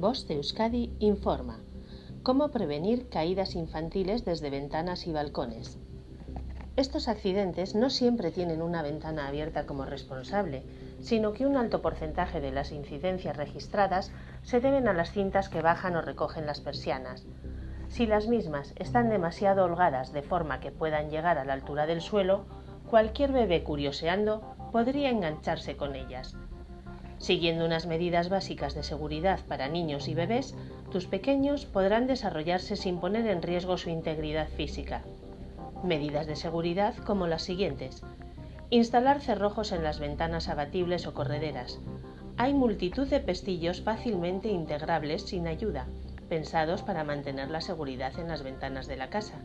Voz de Euskadi informa. ¿Cómo prevenir caídas infantiles desde ventanas y balcones? Estos accidentes no siempre tienen una ventana abierta como responsable, sino que un alto porcentaje de las incidencias registradas se deben a las cintas que bajan o recogen las persianas. Si las mismas están demasiado holgadas de forma que puedan llegar a la altura del suelo, cualquier bebé curioseando podría engancharse con ellas. Siguiendo unas medidas básicas de seguridad para niños y bebés, tus pequeños podrán desarrollarse sin poner en riesgo su integridad física. Medidas de seguridad como las siguientes. Instalar cerrojos en las ventanas abatibles o correderas. Hay multitud de pestillos fácilmente integrables sin ayuda, pensados para mantener la seguridad en las ventanas de la casa.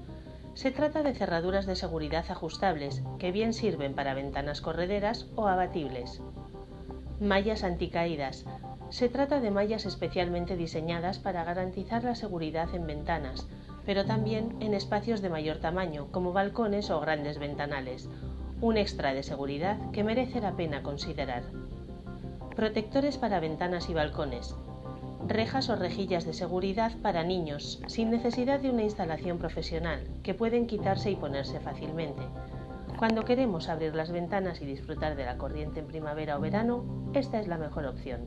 Se trata de cerraduras de seguridad ajustables que bien sirven para ventanas correderas o abatibles. Mallas anticaídas. Se trata de mallas especialmente diseñadas para garantizar la seguridad en ventanas, pero también en espacios de mayor tamaño, como balcones o grandes ventanales. Un extra de seguridad que merece la pena considerar. Protectores para ventanas y balcones. Rejas o rejillas de seguridad para niños, sin necesidad de una instalación profesional, que pueden quitarse y ponerse fácilmente. Cuando queremos abrir las ventanas y disfrutar de la corriente en primavera o verano, esta es la mejor opción.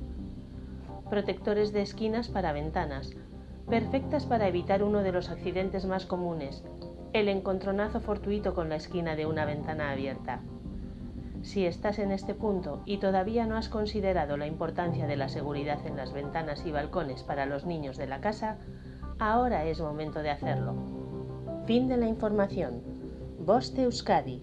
Protectores de esquinas para ventanas, perfectas para evitar uno de los accidentes más comunes, el encontronazo fortuito con la esquina de una ventana abierta. Si estás en este punto y todavía no has considerado la importancia de la seguridad en las ventanas y balcones para los niños de la casa, ahora es momento de hacerlo. Fin de la información. De Euskadi